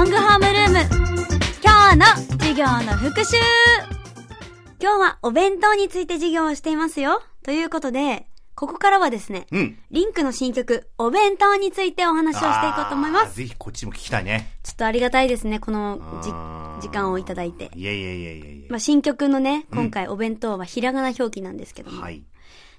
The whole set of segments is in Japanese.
ロングホームルーム。今日の授業の復習今日はお弁当について授業をしていますよ。ということで、ここからはですね、うん。リンクの新曲、お弁当についてお話をしていこうと思います。ぜひこっちも聞きたいね。ちょっとありがたいですね、このじ時間をいただいて。いやいやいやいやいや。まあ、新曲のね、今回お弁当はひらがな表記なんですけども、はい。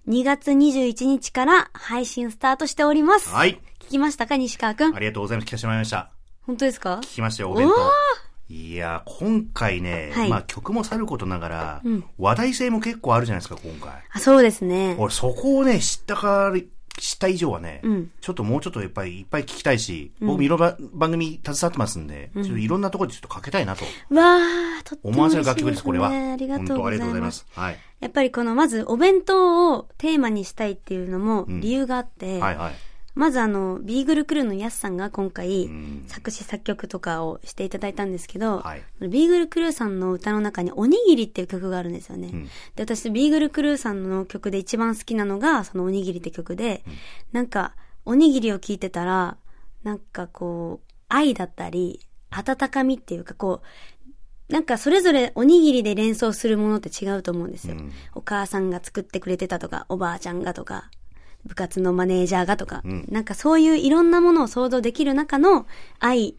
2月21日から配信スタートしております。はい。聞きましたか西川くん？あ。りがとうございます。聞かせてもらいました。本当ですか？聞きましたよ、お弁当。いや、今回ね、はいまあ曲もさることながら、うん話題性も結構あるじゃないですか、今回。あ、そうですね。俺、そこをね、知ったから、知った以上はね、うんちょっともうちょっといっぱいいっぱい聞きたいし、僕もいろんな番組携わってますんで、ちょっといろんなところでちょっとかけたいなとわー、とっても思わせ。る楽曲です、これは。ありがとう本当ありございまがとうございますす。。はい。やっぱりこの、まずお弁当をテーマにしたいっていうのもん理由があって、はいはい。まずあの、ビーグルクルーのヤスさんが今回、ん。作詞作曲とかをしていただいたんですけど、はい。ビーグルクルーさんの歌の中におにぎりっていう曲があるんですよね。ん。で、私ビーグルクルーさんの曲で一番好きなのが、そのおにぎりって曲で、なんか、おにぎりを聴いてたら、なんかこう、愛だったり、温かみっていうかこう、なんかそれぞれおにぎりで連想するものって違うと思うんですよ。うん。お母さんが作ってくれてたとか、おばあちゃんがとか、部活のマネージャーがとか、んなんかそういういろんなものを想像できる中の愛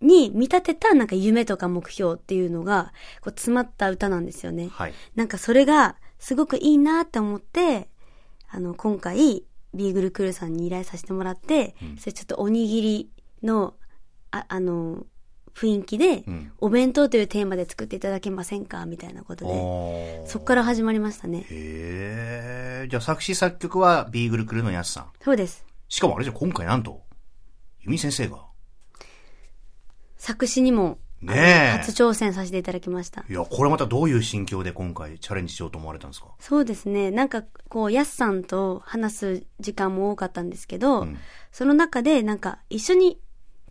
に見立てたなんか夢とか目標っていうのがこう詰まった歌なんですよね。はい。なんかそれがすごくいいなって思って、あの、今回、ビーグルクルーさんに依頼させてもらって、それちょっとおにぎりの、あ、あの、雰囲気で、んお弁当というテーマで作っていただけませんか？みたいなことで、そっから始まりましたね。へえ。じゃあ作詞作曲はビーグルクルーのやすさん。そうです。しかもあれじゃ今回なんと、ユミ先生が。作詞にも、ねえ初挑戦させていただきました。いや、これまたどういう心境で今回チャレンジしようと思われたんですか？そうですね。なんか、こう、ヤスさんと話す時間も多かったんですけど、んその中で、なんか、一緒に、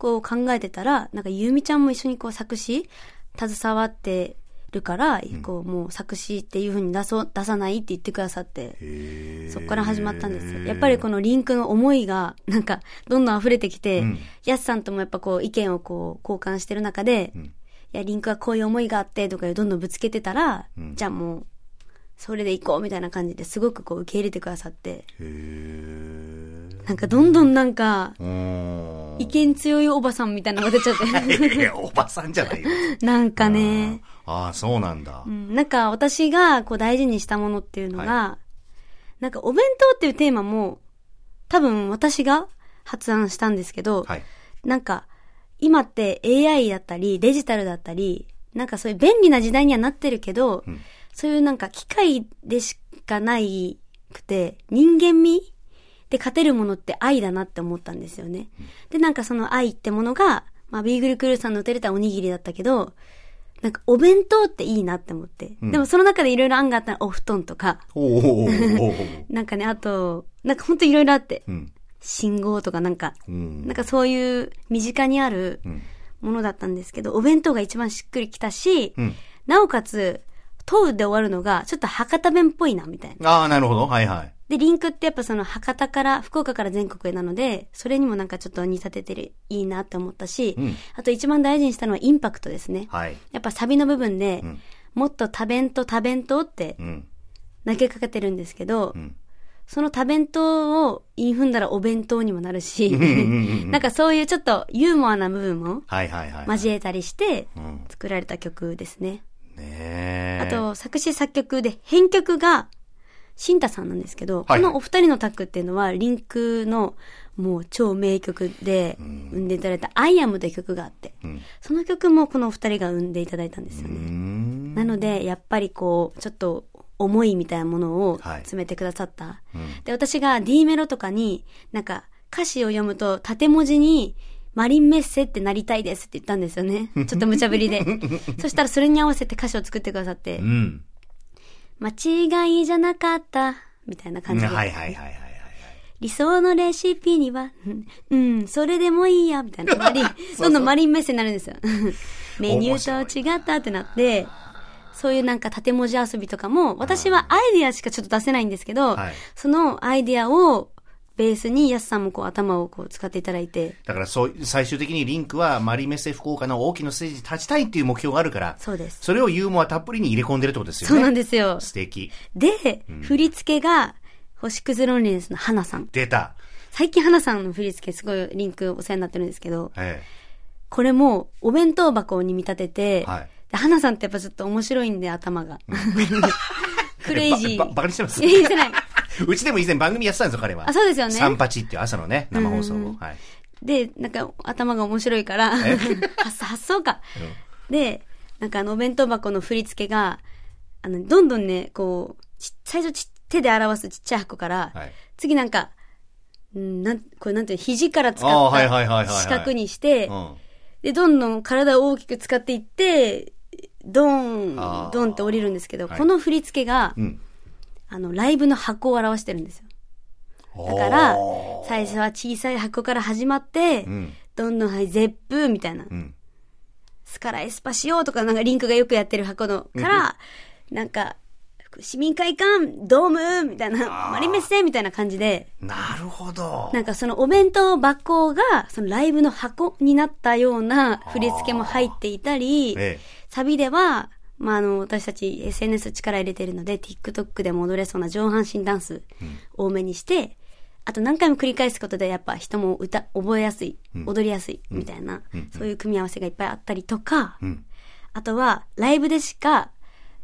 こう考えてたら、なんか、ゆみちゃんも一緒にこう、作詞、携わってるから、こう、もう作詞っていう風に出そう、出さないって言ってくださって、へそっから始まったんですよ。やっぱりこのリンクの思いが、なんか、どんどん溢れてきて、うん。ヤスさんともやっぱこう、意見をこう、交換してる中で、ん。いや、リンクはこういう思いがあって、とかどんどんぶつけてたら、ん。じゃあもう、それで行こうみたいな感じですごくこう受け入れてくださって、へなんかどんどんなんか。意見強いおばさんみたいなのが出ちゃって。いや、おばさんじゃないよ。なんかね、ああ、そうなんだう。ん、なんか私がこう大事にしたものっていうのが、なんかお弁当っていうテーマも、多分私が発案したんですけど、はい。なんか、今って AI だったり、デジタルだったり、なんかそういう便利な時代にはなってるけど、んそういうなんか機械でしかないくて、人間味で勝てるものって愛だなって思ったんですよね。で、なんかその愛ってものが、まあ、ビーグルクルーさんの打たれたおにぎりだったけど、なんかお弁当っていいなって思って。んでもその中でいろいろ案があったらお布団とか、なんかね、あと、なんかほんといろいろあって、うん。信号とかなんか、うん。なんかそういう身近にあるんものだったんですけど、お弁当が一番しっくりきたし、うんなおかつ、問うで終わるのが、ちょっと博多弁っぽいな、みたいな。ああ、なるほど。はいはい。で、リンクってやっぱその博多から、福岡から全国へなので、それにもなんかちょっと似立ててる、いいなって思ったし、うんあと一番大事にしたのはインパクトですね。はい。やっぱサビの部分で、んもっと多弁と多弁当ってうん。投げかけてるんですけど、んその多弁当を言い踏んだらお弁当にもなるし、なんかそういうちょっとユーモアな部分もはいはいはい。交えたりしてうん作られた曲ですね。ねえ。あと、作詞作曲で編曲が、シンタさんなんですけど、はいはいこのお二人のタッグっていうのは、リンクのもう超名曲で生んでいただいた I am という曲があって、うん。その曲もこのお二人が生んでいただいたんですようね。ん。なので、やっぱりこう、ちょっと思いみたいなものをはい詰めてくださった。うんで、私が D メロとかに、なんか歌詞を読むと縦文字に、マリンメッセってなりたいですって言ったんですよね。ちょっと無茶ぶりで。そしたらそれに合わせて歌詞を作ってくださってう、ん。間違いじゃなかった、みたいな感じで。はいはいはいはいはい。理想のレシピには、うん、うんそれでもいいや、みたいな。マリン、どんどんマリンメッセになるんですよ。メニューと違ったってなって、そういうなんか縦文字遊びとかも、私はアイディアしかちょっと出せないんですけど、はいそのアイディアをベースに、やすさんもこう頭をこう使っていただいて、だからそう、最終的にリンクはマリメッセ福岡の大きなステージに立ちたいっていう目標があるから、そうです。それをユーモアたっぷりに入れ込んでるってことですよね。そうなんですよ。素敵。で、振り付けが、星屑ロンリネスの花さん。出た。最近花さんの振り付けすごいリンクお世話になってるんですけど、えこれもお弁当箱に見立てて、はいで花さんってやっぱちょっと面白いんで頭が。え。クレイジー。バカにしてます？いやいやしてない。うちでも以前番組やってたんですよ、彼は。あそうですよねサンパチっていう朝のね、生放送を。はい。で、なんか頭が面白いから、発発想か。で、なんかあのお弁当箱の振り付けが、あの、どんどんね、こう、ち最初ち手で表すちっちゃい箱から、はい次なんか、うんなん、これなんていうの、肘から使った四角にして、うん。で、どんどん体を大きく使っていって、ドーン、ドンって降りるんですけど、はいこの振り付けが、うん。あの、ライブの箱を表してるんですよ。だから最初は小さい箱から始まって、うん。どんどん、はい、ゼップみたいな。うん。スカラエスパシオとかなんかリンクがよくやってる箱のから、なんか、市民会館、ドームみたいな、マリメッセみたいな感じで、なるほど。なんかそのお弁当箱が、そのライブの箱になったような振り付けも入っていたり、えサビでは、まあ、あの、私たち SNS 力入れてるので、TikTok でも踊れそうな上半身ダンス多めにして、あと何回も繰り返すことでやっぱ人も歌、覚えやすい、踊りやすい、みたいな、そういう組み合わせがいっぱいあったりとか。あとは、ライブでしか、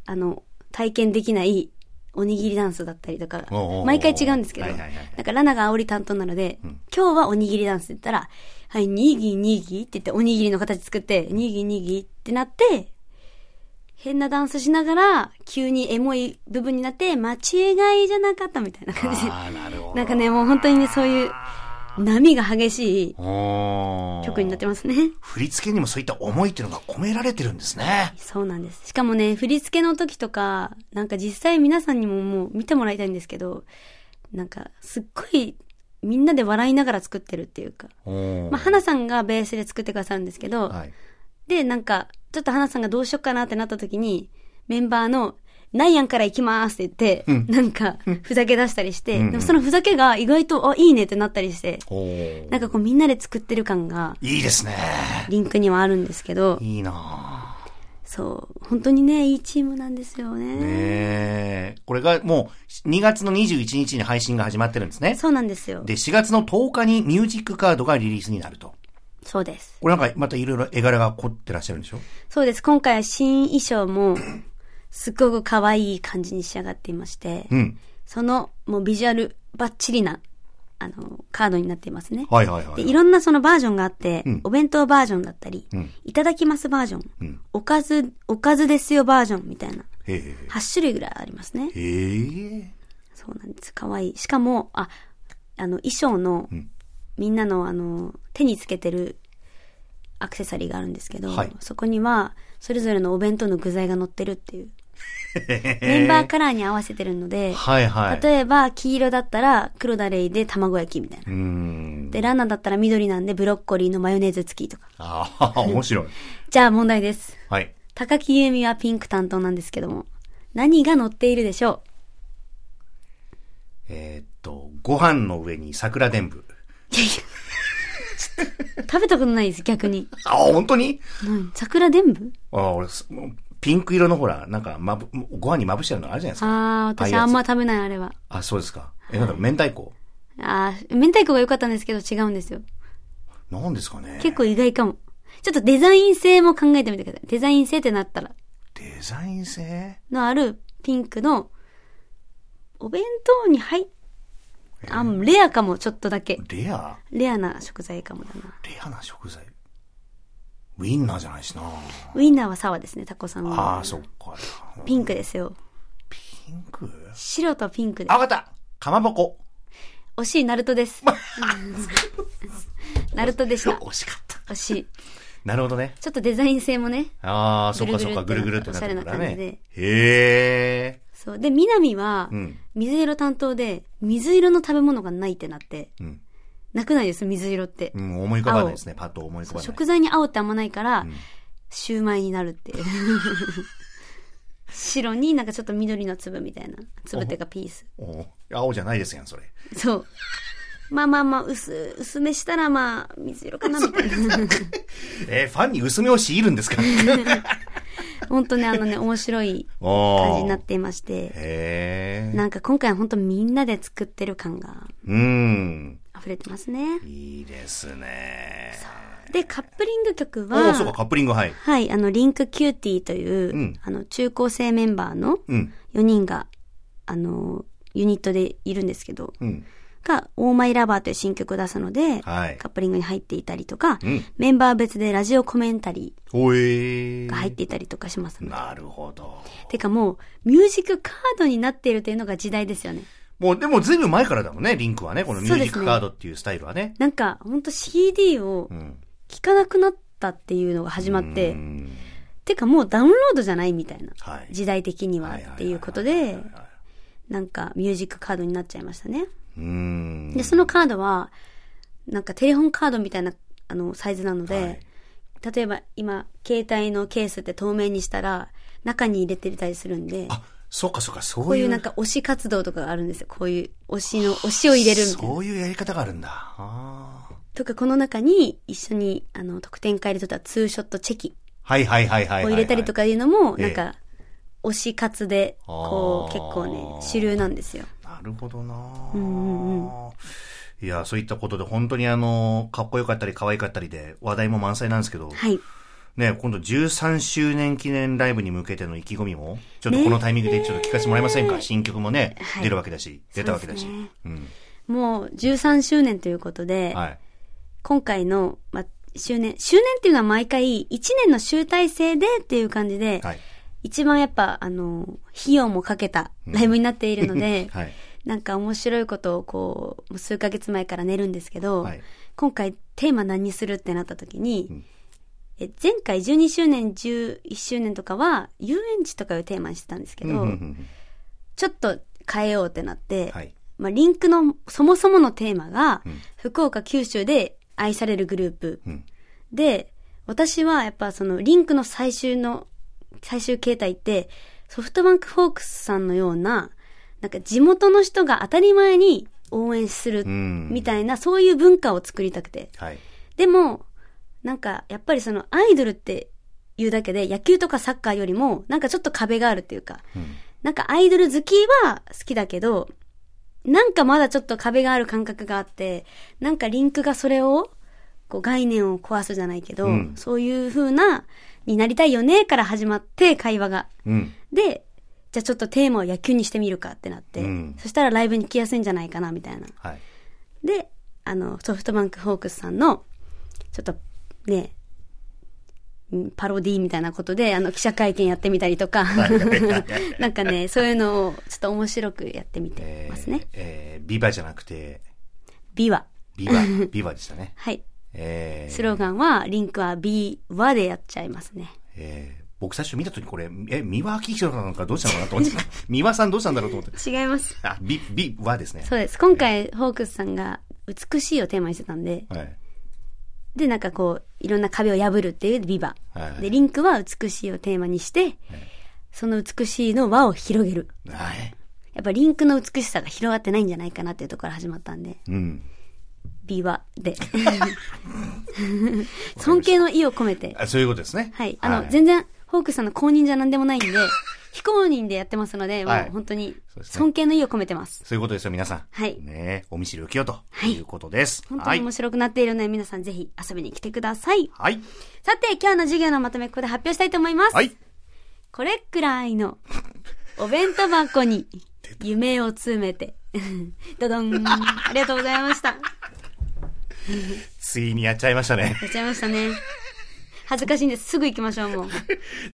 あの、体験できない、おにぎりダンスだったりとか毎回違うんですけど、なんかラナが煽り担当なので、今日はおにぎりダンスって言ったら、はい、にぎにぎって言って、おにぎりの形作って、にぎにぎってなって、変なダンスしながら、急にエモい部分になって、間違いじゃなかったみたいな感じで。ああ、なるほど。なんかね、もう本当にね、そういう、波が激しい曲になってますね。振り付けにもそういった思いっていうのが込められてるんですね。そうなんです。しかもね、振り付けの時とか、なんか実際皆さんにももう見てもらいたいんですけど、なんかすっごいみんなで笑いながら作ってるっていうか。まあ、花さんがベースで作ってくださるんですけど、はい。で、なんか、ちょっと花さんがどうしよっかなってなった時に、メンバーの、ナイアンから行きますって言って、なんか、ふざけ出したりして、うんでもそのふざけが意外と、あ、いいねってなったりして、なんかこうみんなで作ってる感が、いいですね。リンクにはあるんですけど、いいなそう、本当にね、いいチームなんですよぁねえ。これがもう2月の21日に配信が始まってるんですね。そうなんですよ。で、4月の10日にミュージックカードがリリースになると。そうです。これなんかまたいろいろ絵柄が凝ってらっしゃるんでしょ？そうです。今回新衣装も、すっごく可愛い感じに仕上がっていまして、うん。その、もうビジュアルバッチリな、あの、カードになっていますね。はいはいはい。で、いろんなそのバージョンがあって、うんお弁当バージョンだったり、うんいただきますバージョン、うんおかず、おかずですよバージョンみたいな、へえ。8種類ぐらいありますね。へえ。そうなんです。可愛い。しかも、あ、あの、衣装の、んみんなのあの、手につけてるアクセサリーがあるんですけど、はいそこには、それぞれのお弁当の具材が乗ってるっていう。メンバーカラーに合わせてるので、はいはい。例えば、黄色だったら、黒だレイで卵焼きみたいうな。ーん。で、ランナーだったら緑なんで、ブロッコリーのマヨネーズ付きとか。ああ、面白い。じゃあ問題です。はい。高木由美はピンク担当なんですけども、何が乗っているでしょえーっと、ご飯の上に桜伝舞。ういやいや食べたことないです、逆に。あ、本当に？何桜伝舞あ、俺、すもうピンク色のほら、なんか、まぶ、ご飯にまぶしてあるのあるじゃないですか。ああ、私あんま食べない、あれは。あ、そうですか。え、なんだろう、明太子？ああ、明太子が良かったんですけど違うんですよ。なんですかね。結構意外かも。ちょっとデザイン性も考えてみてください。デザイン性ってなったら、デザイン性？のあるピンクの、お弁当に入っ、あ、レアかも、ちょっとだけ。レア？レアな食材かもだな。レアな食材。ウィンナーじゃないしな。ウインナーはサワですね、タコさんは。ああ、そっか。ピンクですよ。ピンク？白とピンクであ、わかったかまぼこ。惜しい、ナルトです。ナルトでした。惜しかった。惜しい。なるほどね。ちょっとデザイン性もね。ああ、そっかそっか、ぐるぐるってなってるからねおしゃれな感じで。へえ。そう。で、南はう、ん。水色担当で、水色の食べ物がないってなって、うん。なくないです、水色って。うん、思い浮かばないですね。パッと思い浮かばない。食材に青ってあんまないから、んシューマイになるっていう。白になんかちょっと緑の粒みたいな。粒っていうかピース。お青じゃないですやん、それ。そう。まあまあまあ、薄、薄目したらまあ、水色かなみたいな。えーファンに薄目を強いるんですか？本当ね、あのね、面白いお感じになっーていまして、へえ。なんか今回は本当みんなで作ってる感がうん。溢れてますね。いいですね。で、カップリング曲おーそうか、は、カップリング、はい。はい、あの、リンクキューティーという、うんあの、中高生メンバーのうん。4人が、あの、ユニットでいるんですけど、うん。が、オーマイラバーという新曲を出すので、はいカップリングに入っていたりとか、うんメンバー別でラジオコメンタリーが入っていたりとかします。なるほど。てかもう、ミュージックカードになっているというのが時代ですよね。もう、でもずいぶん前からだもんね、リンクはね。このミュージックカードっていうスタイルはね。なんか、ほんと CD をうん。聴かなくなったっていうのが始まって、うんてかもうダウンロードじゃないみたいな。はい。時代的にはっていうことで、なんかミュージックカードになっちゃいましたね。うん。で、そのカードは、なんかテレホンカードみたいな、あの、サイズなので、はい例えば今、携帯のケースって透明にしたら、中に入れてたりするんで、あ、そうかそうか、そういう。こういうなんか推し活動とかがあるんですよ。こういう推しの、推しを入れるみたいな。そういうやり方があるんだ。とか、この中に一緒に、あの、得点会で取ったツーショットチェキはいはいはいはいはい。を入れたりとかいうのも、ええなんか、推し活で、こう、結構ね、主流なんですよ。なるほどな、うんうんいや、そういったことで本当にあの、かっこよかったり可愛かったりで話題も満載なんですけど、はい。ね、今度13周年記念ライブに向けての意気込みも、ちょっとこのタイミングでちょっと聞かせてもらえませんか、ね新曲もね、はい出るわけだし、出たわけだし。そうねうん。もう13周年ということで、はい。今回の、まあ、周年、周年っていうのは毎回1年の集大成でっていう感じで、はい。一番やっぱ、あの、費用もかけたライブになっているので、はい。なんか面白いことをこう、数ヶ月前から練るんですけど、はい今回テーマ何にするってなった時に、うんえ前回12周年、11周年とかは遊園地とかをテーマにしてたんですけど、うんうんうんちょっと変えようってなって、はい。まあ、リンクのそもそものテーマが、うん福岡、九州で愛されるグループ。うん。で、私はやっぱそのリンクの最終の、最終形態って、ソフトバンクフォークスさんのような、なんか地元の人が当たり前に応援するうんみたいな、そういう文化を作りたくて。はい。でも、なんかやっぱりそのアイドルっていうだけで野球とかサッカーよりもなんかちょっと壁があるっていうか、うん。なんかアイドル好きは好きだけど、なんかまだちょっと壁がある感覚があって、なんかリンクがそれを、こう概念を壊すじゃないけど、うんそういう風な、になりたいよねから始まって会話が。うん。で、じゃあちょっとテーマを野球にしてみるかってなって、うんそしたらライブに来やすいんじゃないかなみたいな。はい。で、あの、ソフトバンクホークスさんの、ちょっとね、んパロディみたいなことで、あの、記者会見やってみたりとか、なんかね、そういうのをちょっと面白くやってみてえーますね。えービバじゃなくて、ビワ。ビバ、ビバでしたね。はい。えースローガンは、リンクはビワでやっちゃいますね。えー僕最初見たときこれ、え、三輪明宏なのかどうしたのかなと思って、三輪さんどうしたんだろうと思って。違います。あ、ビ、ビはですね。そうです。今回、ホークスさんが、美しいをテーマにしてたんで、はい。で、なんかこう、いろんな壁を破るっていうビバ。はいで、リンクは美しいをテーマにして、その美しいの輪を広げる。はい。やっぱリンクの美しさが広がってないんじゃないかなっていうところから始まったんで、うん。美和で。尊敬の意を込めて。あそういうことですね。はい。あの、全然、ホークスさんの公認じゃ何でもないんで、非公認でやってますので、もはいう本当にそうですね尊敬の意を込めてます。そういうことですよ、皆さん。はいねお見知りおきよとはいいうことです。本当はい。に面白くなっているので、皆さんぜひ遊びに来てください。はい。さて、今日の授業のまとめ、ここで発表したいと思います。はい。これくらいのお弁当箱に夢を詰めて。どどん。ありがとうございました。ついにやっちゃいましたね。やっちゃいましたね。恥ずかしいんです。すぐ行きましょう、もう。